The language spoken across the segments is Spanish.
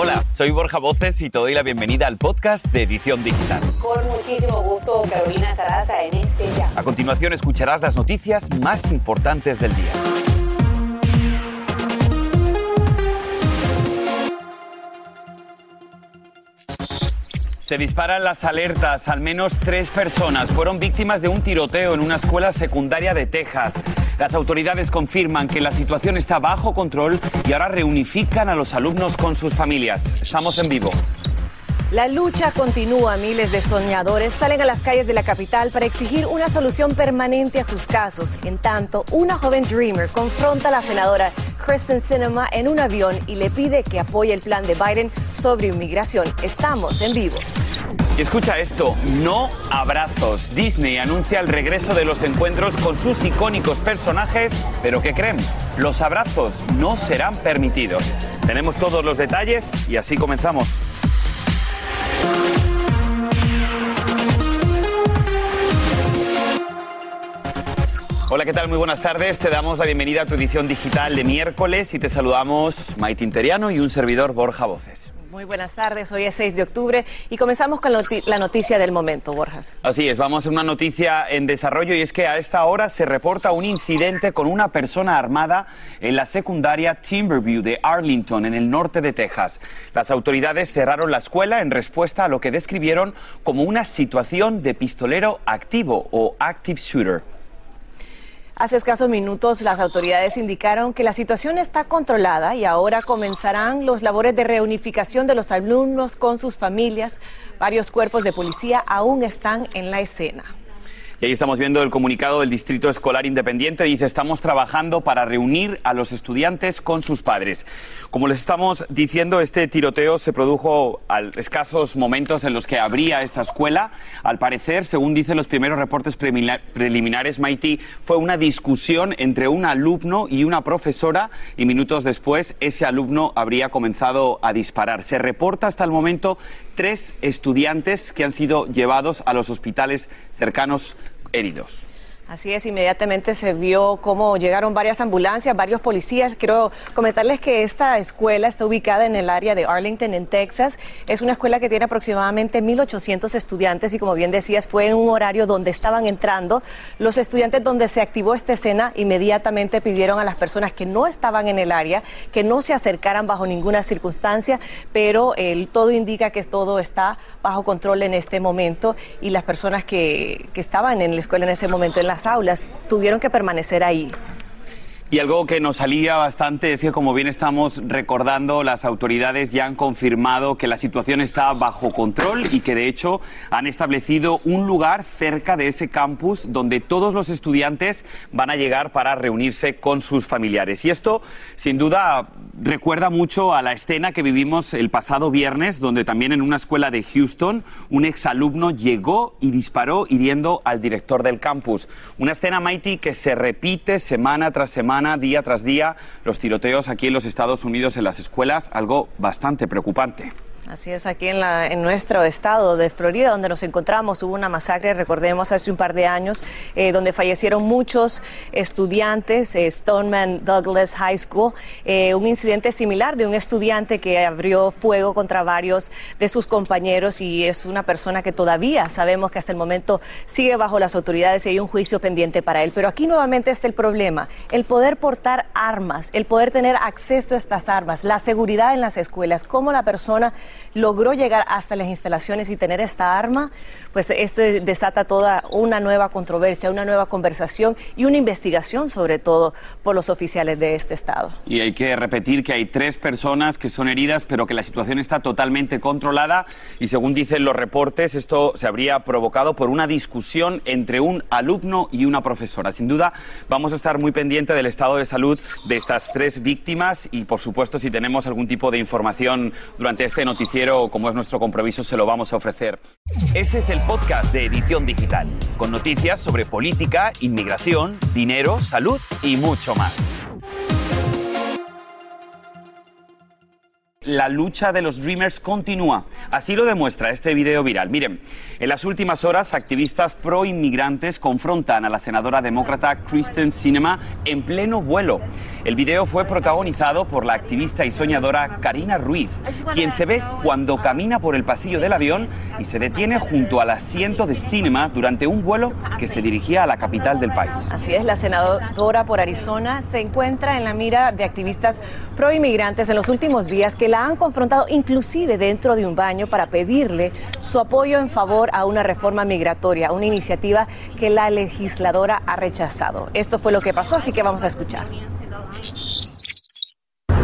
Hola, soy Borja Voces y te doy la bienvenida al podcast de Edición Digital. Con muchísimo gusto, Carolina Sarasa en este ya. A continuación escucharás las noticias más importantes del día. Se disparan las alertas. Al menos tres personas fueron víctimas de un tiroteo en una escuela secundaria de Texas. Las autoridades confirman que la situación está bajo control y ahora reunifican a los alumnos con sus familias. Estamos en vivo. La lucha continúa. Miles de soñadores salen a las calles de la capital para exigir una solución permanente a sus casos. En tanto, una joven Dreamer confronta a la senadora Kristen Sinema en un avión y le pide que apoye el plan de Biden sobre inmigración. Estamos en vivo. Y escucha esto, no abrazos. Disney anuncia el regreso de los encuentros con sus icónicos personajes, pero ¿qué creen? Los abrazos no serán permitidos. Tenemos todos los detalles y así comenzamos. Hola, ¿qué tal? Muy buenas tardes. Te damos la bienvenida a tu edición digital de miércoles y te saludamos Maite Interiano y un servidor Borja Voces. Muy buenas tardes, hoy es 6 de octubre y comenzamos con la noticia del momento, Borjas. Así es, vamos a una noticia en desarrollo y es que a esta hora se reporta un incidente con una persona armada en la secundaria Timberview de Arlington, en el norte de Texas. Las autoridades cerraron la escuela en respuesta a lo que describieron como una situación de pistolero activo o active shooter. Hace escasos minutos las autoridades indicaron que la situación está controlada y ahora comenzarán los labores de reunificación de los alumnos con sus familias. Varios cuerpos de policía aún están en la escena. Y ahí estamos viendo el comunicado del Distrito Escolar Independiente. Dice, estamos trabajando para reunir a los estudiantes con sus padres. Como les estamos diciendo, este tiroteo se produjo a escasos momentos en los que abría esta escuela. Al parecer, según dicen los primeros reportes preliminares, Maiti, fue una discusión entre un alumno y una profesora y minutos después ese alumno habría comenzado a disparar. Se reporta hasta el momento tres estudiantes que han sido llevados a los hospitales cercanos heridos. Así es, inmediatamente se vio cómo llegaron varias ambulancias, varios policías. Quiero comentarles que esta escuela está ubicada en el área de Arlington, en Texas. Es una escuela que tiene aproximadamente 1.800 estudiantes y como bien decías, fue en un horario donde estaban entrando. Los estudiantes donde se activó esta escena inmediatamente pidieron a las personas que no estaban en el área que no se acercaran bajo ninguna circunstancia, pero el, todo indica que todo está bajo control en este momento y las personas que, que estaban en la escuela en ese momento, en la aulas tuvieron que permanecer ahí. Y algo que nos alivia bastante es que, como bien estamos recordando, las autoridades ya han confirmado que la situación está bajo control y que, de hecho, han establecido un lugar cerca de ese campus donde todos los estudiantes van a llegar para reunirse con sus familiares. Y esto, sin duda, recuerda mucho a la escena que vivimos el pasado viernes, donde también en una escuela de Houston un exalumno llegó y disparó hiriendo al director del campus. Una escena, Mighty, que se repite semana tras semana día tras día, los tiroteos aquí en los Estados Unidos en las escuelas, algo bastante preocupante. Así es, aquí en, la, en nuestro estado de Florida, donde nos encontramos, hubo una masacre, recordemos, hace un par de años, eh, donde fallecieron muchos estudiantes, eh, Stoneman Douglas High School, eh, un incidente similar de un estudiante que abrió fuego contra varios de sus compañeros y es una persona que todavía sabemos que hasta el momento sigue bajo las autoridades y hay un juicio pendiente para él. Pero aquí nuevamente está el problema, el poder portar armas, el poder tener acceso a estas armas, la seguridad en las escuelas, cómo la persona logró llegar hasta las instalaciones y tener esta arma, pues esto desata toda una nueva controversia, una nueva conversación y una investigación sobre todo por los oficiales de este estado. Y hay que repetir que hay tres personas que son heridas, pero que la situación está totalmente controlada y según dicen los reportes, esto se habría provocado por una discusión entre un alumno y una profesora. Sin duda, vamos a estar muy pendiente del estado de salud de estas tres víctimas y, por supuesto, si tenemos algún tipo de información durante este noticiero, como es nuestro compromiso, se lo vamos a ofrecer. Este es el podcast de Edición Digital, con noticias sobre política, inmigración, dinero, salud y mucho más. La lucha de los Dreamers continúa. Así lo demuestra este video viral. Miren, en las últimas horas, activistas pro inmigrantes confrontan a la senadora demócrata Kristen Sinema en pleno vuelo. El video fue protagonizado por la activista y soñadora Karina Ruiz, quien se ve cuando camina por el pasillo del avión y se detiene junto al asiento de Cinema durante un vuelo que se dirigía a la capital del país. Así es, la senadora por Arizona se encuentra en la mira de activistas pro inmigrantes en los últimos días que la han confrontado inclusive dentro de un baño para pedirle su apoyo en favor a una reforma migratoria, una iniciativa que la legisladora ha rechazado. Esto fue lo que pasó, así que vamos a escuchar.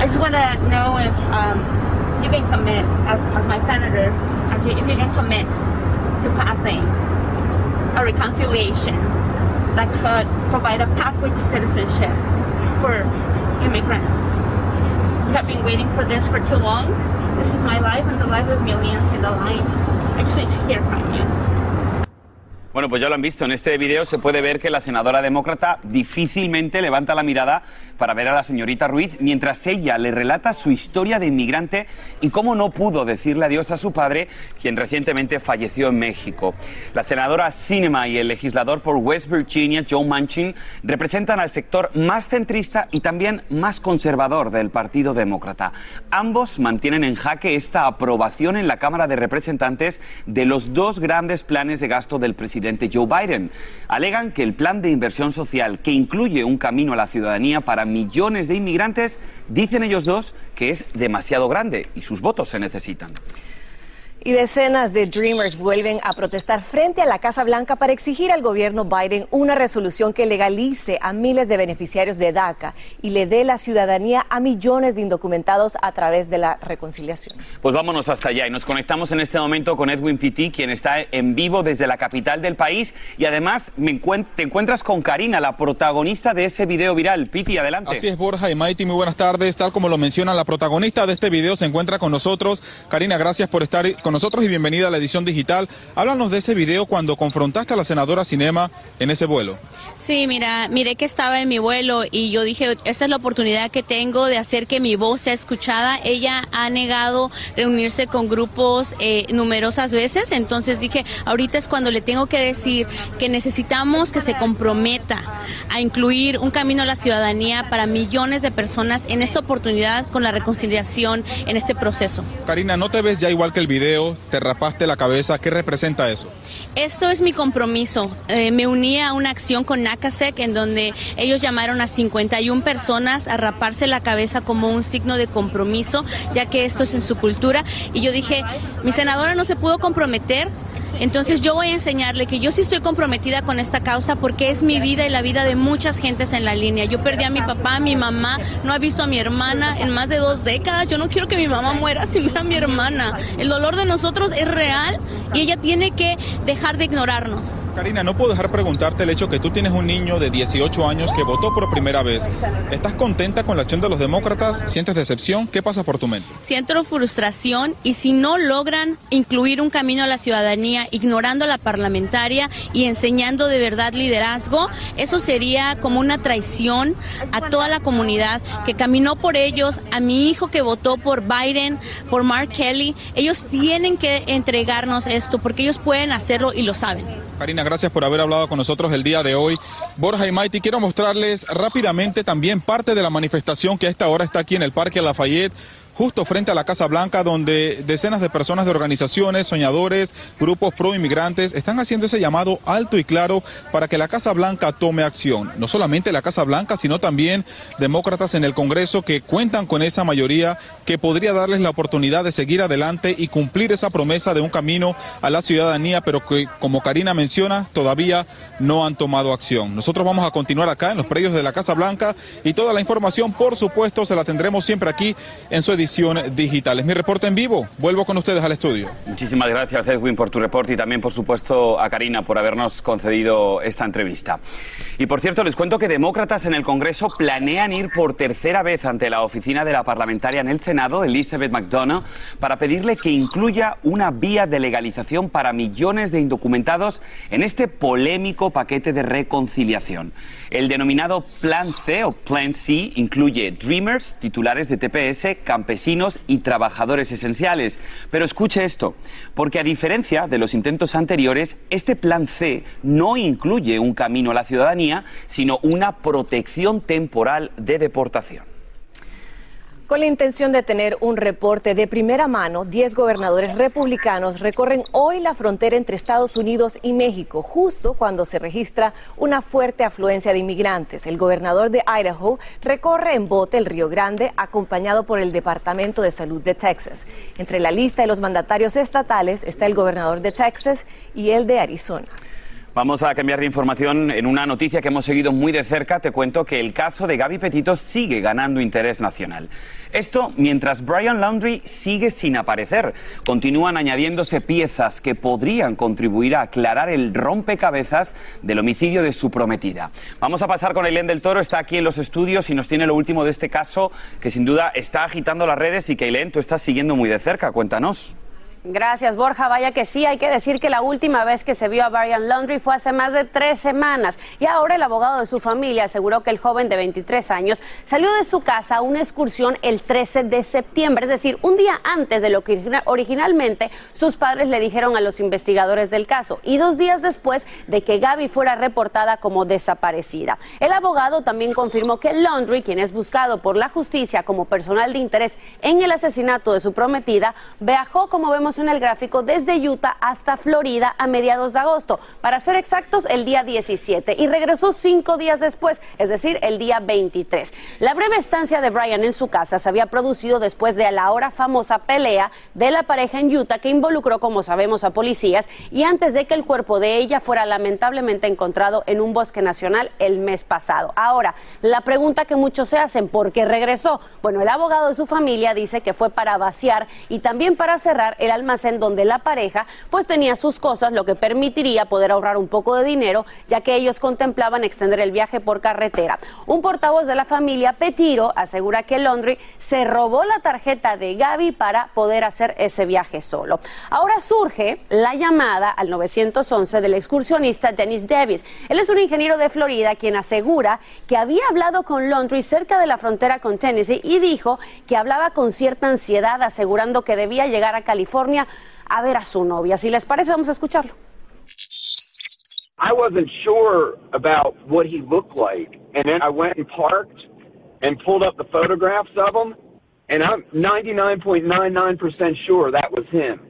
I just want to know if um, you can commit, as, as my senator, if you can commit to passing a reconciliation that could provide a pathway to citizenship for immigrants. Have been waiting for this for too long. This is my life and the life of millions in the line. I just need to hear from you. Bueno, pues ya lo han visto. En este video se puede ver que la senadora demócrata difícilmente levanta la mirada para ver a la señorita Ruiz mientras ella le relata su historia de inmigrante y cómo no pudo decirle adiós a su padre, quien recientemente falleció en México. La senadora Cinema y el legislador por West Virginia, Joe Manchin, representan al sector más centrista y también más conservador del Partido Demócrata. Ambos mantienen en jaque esta aprobación en la Cámara de Representantes de los dos grandes planes de gasto del presidente Joe Biden. Alegan que el plan de inversión social, que incluye un camino a la ciudadanía para millones de inmigrantes, dicen ellos dos que es demasiado grande y sus votos se necesitan. Y decenas de Dreamers vuelven a protestar frente a la Casa Blanca para exigir al gobierno Biden una resolución que legalice a miles de beneficiarios de DACA y le dé la ciudadanía a millones de indocumentados a través de la reconciliación. Pues vámonos hasta allá y nos conectamos en este momento con Edwin Pitti, quien está en vivo desde la capital del país y además te encuentras con Karina, la protagonista de ese video viral. Pitti, adelante. Así es, Borja y Maiti, muy buenas tardes. Tal como lo menciona la protagonista de este video se encuentra con nosotros. Karina, gracias por estar con nosotros y bienvenida a la edición digital. Háblanos de ese video cuando confrontaste a la senadora Cinema en ese vuelo. Sí, mira, miré que estaba en mi vuelo y yo dije, esta es la oportunidad que tengo de hacer que mi voz sea escuchada. Ella ha negado reunirse con grupos eh, numerosas veces, entonces dije, ahorita es cuando le tengo que decir que necesitamos que se comprometa a incluir un camino a la ciudadanía para millones de personas en esta oportunidad con la reconciliación en este proceso. Karina, ¿no te ves ya igual que el video? Te rapaste la cabeza. ¿Qué representa eso? Esto es mi compromiso. Eh, me uní a una acción con NACASEC en donde ellos llamaron a 51 personas a raparse la cabeza como un signo de compromiso, ya que esto es en su cultura. Y yo dije, mi senadora no se pudo comprometer entonces yo voy a enseñarle que yo sí estoy comprometida con esta causa porque es mi vida y la vida de muchas gentes en la línea. Yo perdí a mi papá, a mi mamá, no ha visto a mi hermana en más de dos décadas. Yo no quiero que mi mamá muera sin ver a mi hermana. El dolor de nosotros es real y ella tiene que dejar de ignorarnos. Karina, no puedo dejar preguntarte el hecho que tú tienes un niño de 18 años que votó por primera vez. ¿Estás contenta con la acción de los demócratas? ¿Sientes decepción? ¿Qué pasa por tu mente? Siento frustración y si no logran incluir un camino a la ciudadanía ignorando a la parlamentaria y enseñando de verdad liderazgo, eso sería como una traición a toda la comunidad que caminó por ellos, a mi hijo que votó por Biden, por Mark Kelly. Ellos tienen que entregarnos porque ellos pueden hacerlo y lo saben. Karina, gracias por haber hablado con nosotros el día de hoy. Borja y Maiti, quiero mostrarles rápidamente también parte de la manifestación que a esta hora está aquí en el Parque Lafayette justo frente a la Casa Blanca, donde decenas de personas de organizaciones, soñadores, grupos pro inmigrantes están haciendo ese llamado alto y claro para que la Casa Blanca tome acción. No solamente la Casa Blanca, sino también demócratas en el Congreso que cuentan con esa mayoría que podría darles la oportunidad de seguir adelante y cumplir esa promesa de un camino a la ciudadanía, pero que, como Karina menciona, todavía no han tomado acción. Nosotros vamos a continuar acá en los predios de la Casa Blanca y toda la información, por supuesto, se la tendremos siempre aquí en su edición digital. Es mi reporte en vivo. Vuelvo con ustedes al estudio. Muchísimas gracias, Edwin, por tu reporte y también, por supuesto, a Karina por habernos concedido esta entrevista. Y por cierto, les cuento que demócratas en el Congreso planean ir por tercera vez ante la oficina de la parlamentaria en el Senado, Elizabeth McDonough, para pedirle que incluya una vía de legalización para millones de indocumentados en este polémico paquete de reconciliación. El denominado Plan C o Plan C incluye Dreamers, titulares de TPS, campesinos campesinos y trabajadores esenciales. Pero escuche esto, porque a diferencia de los intentos anteriores, este plan C no incluye un camino a la ciudadanía, sino una protección temporal de deportación. Con la intención de tener un reporte de primera mano, 10 gobernadores republicanos recorren hoy la frontera entre Estados Unidos y México, justo cuando se registra una fuerte afluencia de inmigrantes. El gobernador de Idaho recorre en bote el Río Grande, acompañado por el Departamento de Salud de Texas. Entre la lista de los mandatarios estatales está el gobernador de Texas y el de Arizona. Vamos a cambiar de información en una noticia que hemos seguido muy de cerca. Te cuento que el caso de Gaby Petito sigue ganando interés nacional. Esto mientras Brian Laundry sigue sin aparecer. Continúan añadiéndose piezas que podrían contribuir a aclarar el rompecabezas del homicidio de su prometida. Vamos a pasar con Eileen del Toro. Está aquí en los estudios y nos tiene lo último de este caso que sin duda está agitando las redes y que Eileen tú estás siguiendo muy de cerca. Cuéntanos. Gracias, Borja. Vaya que sí, hay que decir que la última vez que se vio a Brian Laundry fue hace más de tres semanas. Y ahora el abogado de su familia aseguró que el joven de 23 años salió de su casa a una excursión el 13 de septiembre, es decir, un día antes de lo que originalmente sus padres le dijeron a los investigadores del caso y dos días después de que Gaby fuera reportada como desaparecida. El abogado también confirmó que Laundry, quien es buscado por la justicia como personal de interés en el asesinato de su prometida, viajó, como vemos en el gráfico desde Utah hasta Florida a mediados de agosto, para ser exactos el día 17, y regresó cinco días después, es decir, el día 23. La breve estancia de Brian en su casa se había producido después de la ahora famosa pelea de la pareja en Utah que involucró, como sabemos, a policías y antes de que el cuerpo de ella fuera lamentablemente encontrado en un bosque nacional el mes pasado. Ahora, la pregunta que muchos se hacen, ¿por qué regresó? Bueno, el abogado de su familia dice que fue para vaciar y también para cerrar el almacén donde la pareja pues tenía sus cosas, lo que permitiría poder ahorrar un poco de dinero, ya que ellos contemplaban extender el viaje por carretera. Un portavoz de la familia Petiro asegura que Londri se robó la tarjeta de Gaby para poder hacer ese viaje solo. Ahora surge la llamada al 911 del excursionista Dennis Davis. Él es un ingeniero de Florida quien asegura que había hablado con Laundry cerca de la frontera con Tennessee y dijo que hablaba con cierta ansiedad asegurando que debía llegar a California a ver a su novia. Si les parece, vamos a escucharlo. I wasn't sure about what he looked like. And then I went and parked and pulled up the photographs of him. And I'm 99.99% sure that was him.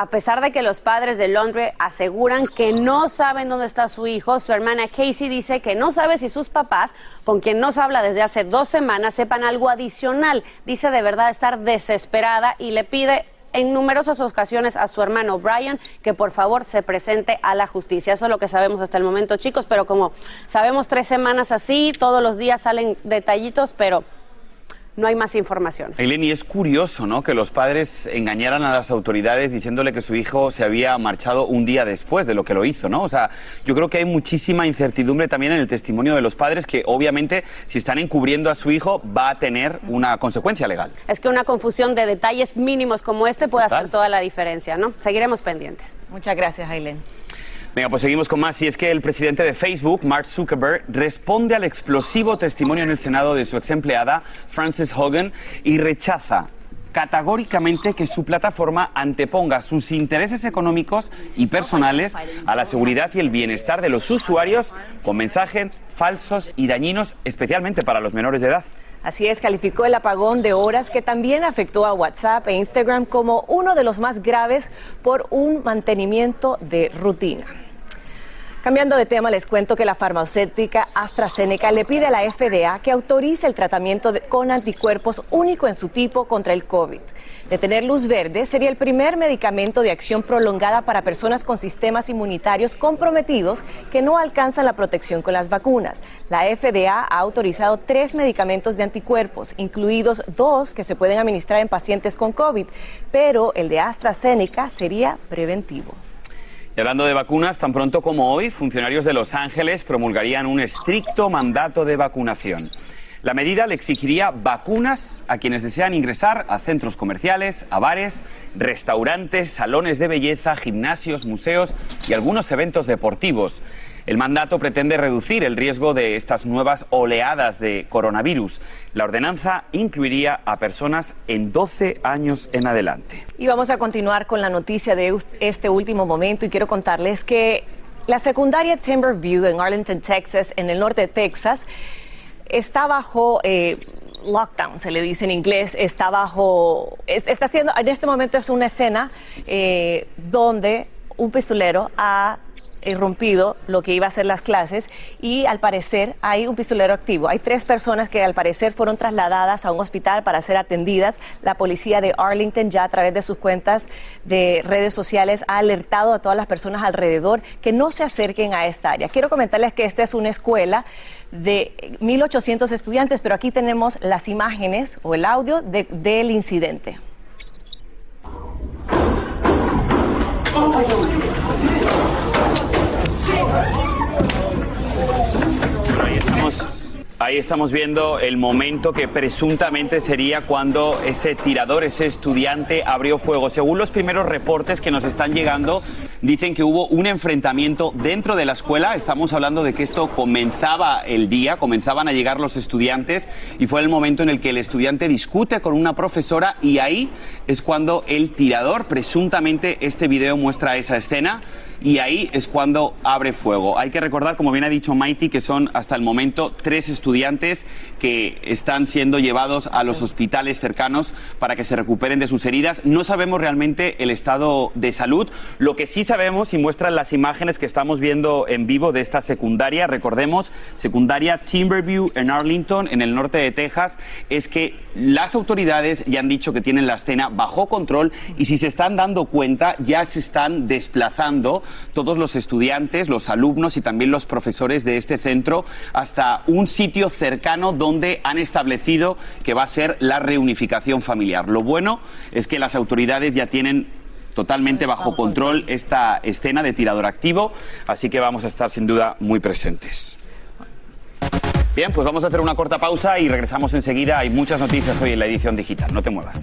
A pesar de que los padres de Londres aseguran que no saben dónde está su hijo, su hermana Casey dice que no sabe si sus papás, con quien nos habla desde hace dos semanas, sepan algo adicional. Dice de verdad estar desesperada y le pide en numerosas ocasiones a su hermano Brian que por favor se presente a la justicia. Eso es lo que sabemos hasta el momento, chicos, pero como sabemos tres semanas así, todos los días salen detallitos, pero no hay más información. Eleni, es curioso, ¿no? Que los padres engañaran a las autoridades diciéndole que su hijo se había marchado un día después de lo que lo hizo, ¿no? O sea, yo creo que hay muchísima incertidumbre también en el testimonio de los padres que obviamente si están encubriendo a su hijo va a tener una consecuencia legal. Es que una confusión de detalles mínimos como este puede hacer toda la diferencia, ¿no? Seguiremos pendientes. Muchas gracias, Aileen. Venga, pues seguimos con más. Y es que el presidente de Facebook, Mark Zuckerberg, responde al explosivo testimonio en el Senado de su ex empleada, Frances Hogan, y rechaza categóricamente que su plataforma anteponga sus intereses económicos y personales a la seguridad y el bienestar de los usuarios con mensajes falsos y dañinos, especialmente para los menores de edad. Así es, calificó el apagón de horas que también afectó a WhatsApp e Instagram como uno de los más graves por un mantenimiento de rutina. Cambiando de tema, les cuento que la farmacéutica AstraZeneca le pide a la FDA que autorice el tratamiento con anticuerpos único en su tipo contra el COVID. De tener luz verde, sería el primer medicamento de acción prolongada para personas con sistemas inmunitarios comprometidos que no alcanzan la protección con las vacunas. La FDA ha autorizado tres medicamentos de anticuerpos, incluidos dos que se pueden administrar en pacientes con COVID, pero el de AstraZeneca sería preventivo. Y hablando de vacunas, tan pronto como hoy, funcionarios de Los Ángeles promulgarían un estricto mandato de vacunación. La medida le exigiría vacunas a quienes desean ingresar a centros comerciales, a bares, restaurantes, salones de belleza, gimnasios, museos y algunos eventos deportivos. El mandato pretende reducir el riesgo de estas nuevas oleadas de coronavirus. La ordenanza incluiría a personas en 12 años en adelante. Y vamos a continuar con la noticia de este último momento y quiero contarles que la secundaria Timberview en Arlington, Texas, en el norte de Texas, está bajo eh, lockdown, se le dice en inglés, está bajo, está haciendo, en este momento es una escena eh, donde un pistolero ha irrumpido lo que iba a ser las clases y al parecer hay un pistolero activo. Hay tres personas que al parecer fueron trasladadas a un hospital para ser atendidas. La policía de Arlington ya a través de sus cuentas de redes sociales ha alertado a todas las personas alrededor que no se acerquen a esta área. Quiero comentarles que esta es una escuela de 1.800 estudiantes, pero aquí tenemos las imágenes o el audio del incidente. 我们 Ahí estamos viendo el momento que presuntamente sería cuando ese tirador, ese estudiante, abrió fuego. Según los primeros reportes que nos están llegando, dicen que hubo un enfrentamiento dentro de la escuela. Estamos hablando de que esto comenzaba el día, comenzaban a llegar los estudiantes y fue el momento en el que el estudiante discute con una profesora y ahí es cuando el tirador, presuntamente este video muestra esa escena, y ahí es cuando abre fuego. Hay que recordar, como bien ha dicho Mighty, que son hasta el momento tres estudiantes que están siendo llevados a los hospitales cercanos para que se recuperen de sus heridas. No sabemos realmente el estado de salud. Lo que sí sabemos y muestran las imágenes que estamos viendo en vivo de esta secundaria, recordemos, secundaria Timberview en Arlington, en el norte de Texas, es que las autoridades ya han dicho que tienen la escena bajo control y si se están dando cuenta ya se están desplazando todos los estudiantes, los alumnos y también los profesores de este centro hasta un sitio cercano donde han establecido que va a ser la reunificación familiar. Lo bueno es que las autoridades ya tienen totalmente bajo control esta escena de tirador activo, así que vamos a estar sin duda muy presentes. Bien, pues vamos a hacer una corta pausa y regresamos enseguida. Hay muchas noticias hoy en la edición digital. No te muevas.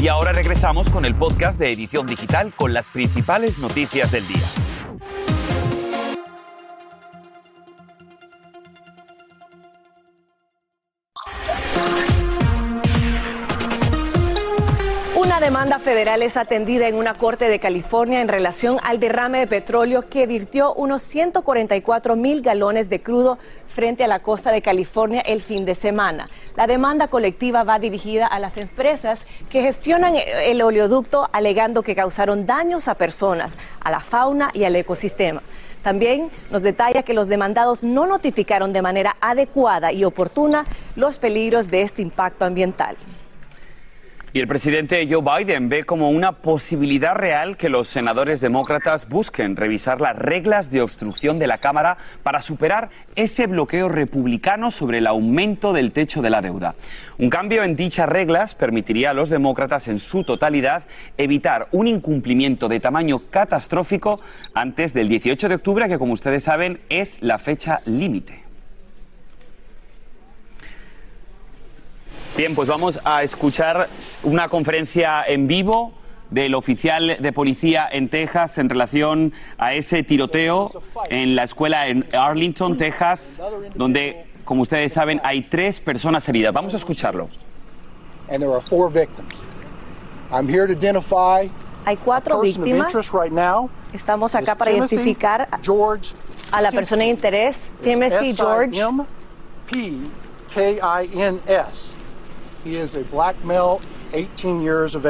Y ahora regresamos con el podcast de Edición Digital con las principales noticias del día. Demanda federal es atendida en una corte de California en relación al derrame de petróleo que virtió unos 144 mil galones de crudo frente a la costa de California el fin de semana. La demanda colectiva va dirigida a las empresas que gestionan el oleoducto alegando que causaron daños a personas, a la fauna y al ecosistema. También nos detalla que los demandados no notificaron de manera adecuada y oportuna los peligros de este impacto ambiental. Y el presidente Joe Biden ve como una posibilidad real que los senadores demócratas busquen revisar las reglas de obstrucción de la Cámara para superar ese bloqueo republicano sobre el aumento del techo de la deuda. Un cambio en dichas reglas permitiría a los demócratas en su totalidad evitar un incumplimiento de tamaño catastrófico antes del 18 de octubre, que como ustedes saben es la fecha límite. Bien, pues vamos a escuchar una conferencia en vivo del oficial de policía en Texas en relación a ese tiroteo en la escuela en Arlington, Texas, donde, como ustedes saben, hay tres personas heridas. Vamos a escucharlo. Hay cuatro víctimas. Estamos acá para identificar a la persona de interés, Timothy George.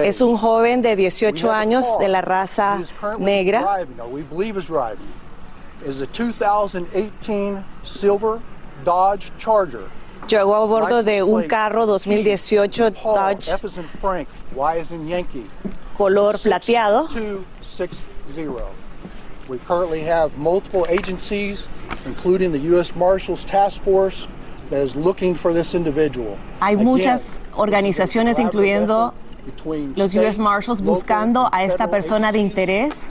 Es un joven de 18 años de la raza negra. Llegó a bordo de un carro 2018 Dodge color plateado. We currently have multiple agencies, including the U.S. Marshals Task Force, hay muchas organizaciones, incluyendo los U.S. Marshals, buscando a esta persona de interés.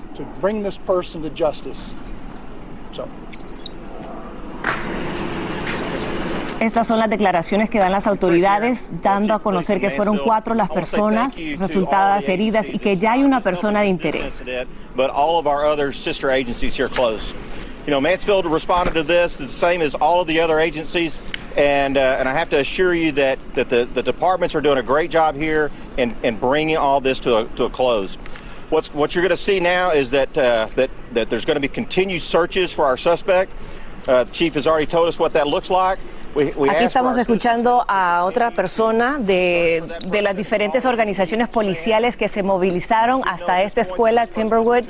Estas son las declaraciones que dan las autoridades, dando a conocer que fueron cuatro las personas resultadas heridas y que ya hay una persona de interés. You know, Mansfield responded to this the same as all of the other agencies. And, uh, and I have to assure you that, that the, the departments are doing a great job here in, in bringing all this to a, to a close. What's, what you're going to see now is that, uh, that, that there's going to be continued searches for our suspect. Uh, the chief has already told us what that looks like. Aquí estamos escuchando a otra persona de, de, las diferentes organizaciones policiales que se movilizaron hasta esta escuela Timberwood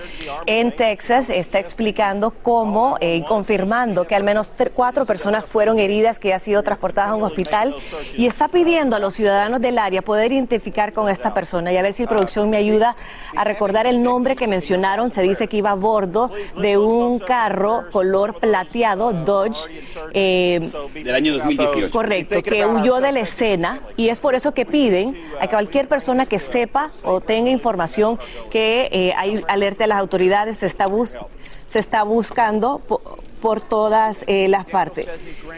en Texas. Está explicando cómo eh, y confirmando que al menos cuatro personas fueron heridas que han sido transportadas a un hospital y está pidiendo a los ciudadanos del área poder identificar con esta persona y a ver si producción me ayuda a recordar el nombre que mencionaron. Se dice que iba a bordo de un carro color plateado Dodge eh, del año Correcto, que huyó de la escena y es por eso que piden a cualquier persona que sepa o tenga información que eh, hay alerte a las autoridades, se está, se está buscando por, todas eh, las partes.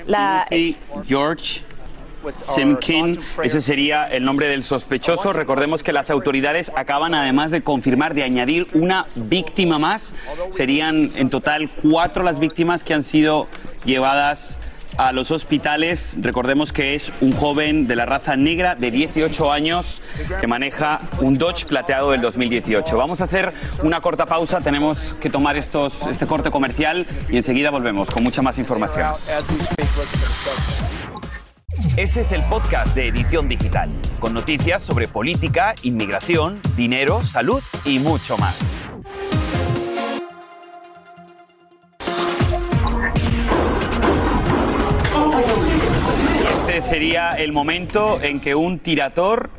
La, George. Simkin, ese sería el nombre del sospechoso. Recordemos que las autoridades acaban además de confirmar, de añadir una víctima más. Serían en total cuatro las víctimas que han sido llevadas a los hospitales. Recordemos que es un joven de la raza negra de 18 años que maneja un Dodge plateado del 2018. Vamos a hacer una corta pausa, tenemos que tomar estos, este corte comercial y enseguida volvemos con mucha más información. Este es el podcast de Edición Digital, con noticias sobre política, inmigración, dinero, salud y mucho más. Sería el momento en que un tirador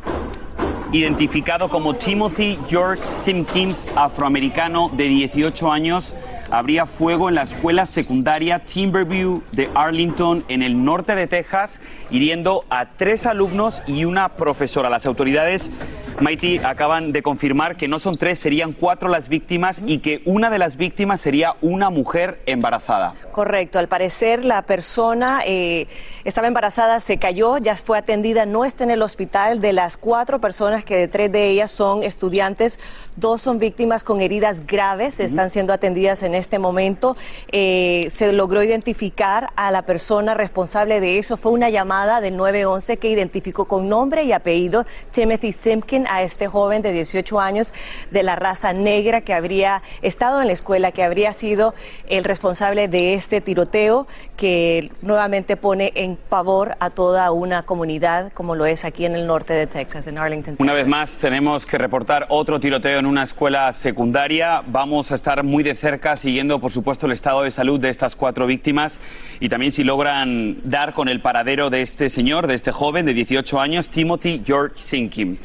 identificado como Timothy George Simpkins, afroamericano de 18 años, habría fuego en la escuela secundaria Timberview de Arlington, en el norte de Texas, hiriendo a tres alumnos y una profesora. Las autoridades Mighty acaban de confirmar que no son tres, serían cuatro las víctimas y que una de las víctimas sería una mujer embarazada. Correcto, al parecer la persona eh, estaba embarazada, se cayó, ya fue atendida, no está en el hospital. De las cuatro personas que de tres de ellas son estudiantes, dos son víctimas con heridas graves, están siendo atendidas en este momento. Eh, se logró identificar a la persona responsable de eso. Fue una llamada del 911 que identificó con nombre y apellido Timothy Simpkin a este joven de 18 años de la raza negra que habría estado en la escuela, que habría sido el responsable de este tiroteo que nuevamente pone en pavor a toda una comunidad como lo es aquí en el norte de Texas, en Arlington. Una vez más tenemos que reportar otro tiroteo en una escuela secundaria. Vamos a estar muy de cerca siguiendo, por supuesto, el estado de salud de estas cuatro víctimas y también si logran dar con el paradero de este señor, de este joven de 18 años, Timothy George Sinkim.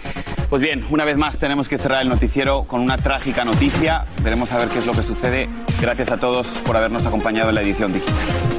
Pues bien, una vez más tenemos que cerrar el noticiero con una trágica noticia. Veremos a ver qué es lo que sucede. Gracias a todos por habernos acompañado en la edición digital.